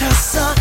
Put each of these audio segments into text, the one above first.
just a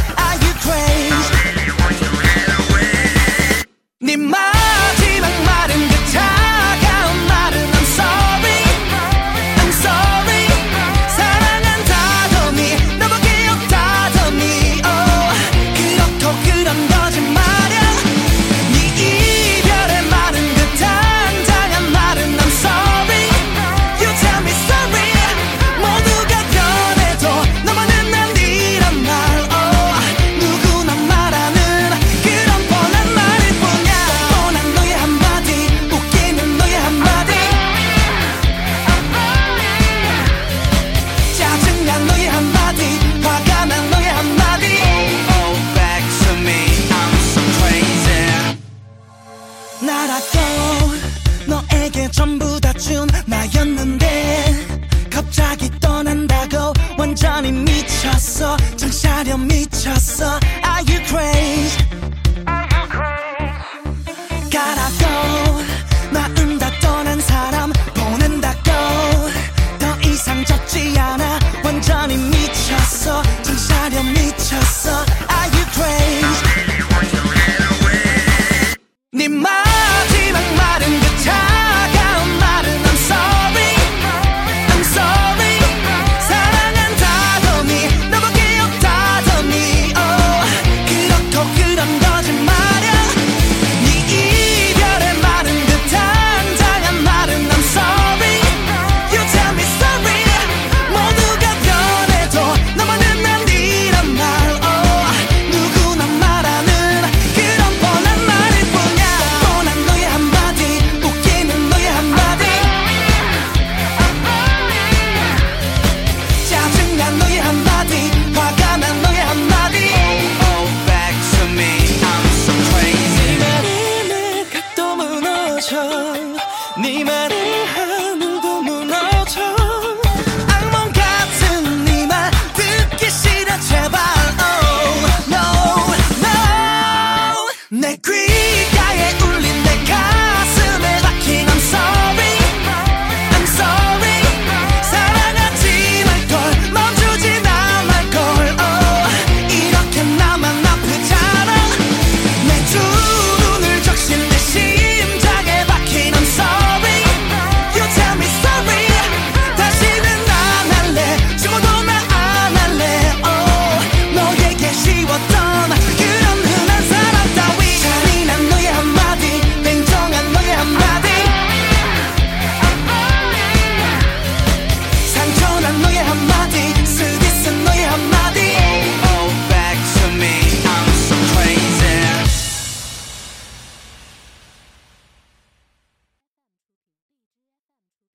전부 다 준 나였는데 갑자기 떠난다고 완전히 미쳤어. 정차려 미쳤어. Are you crazy? y cae un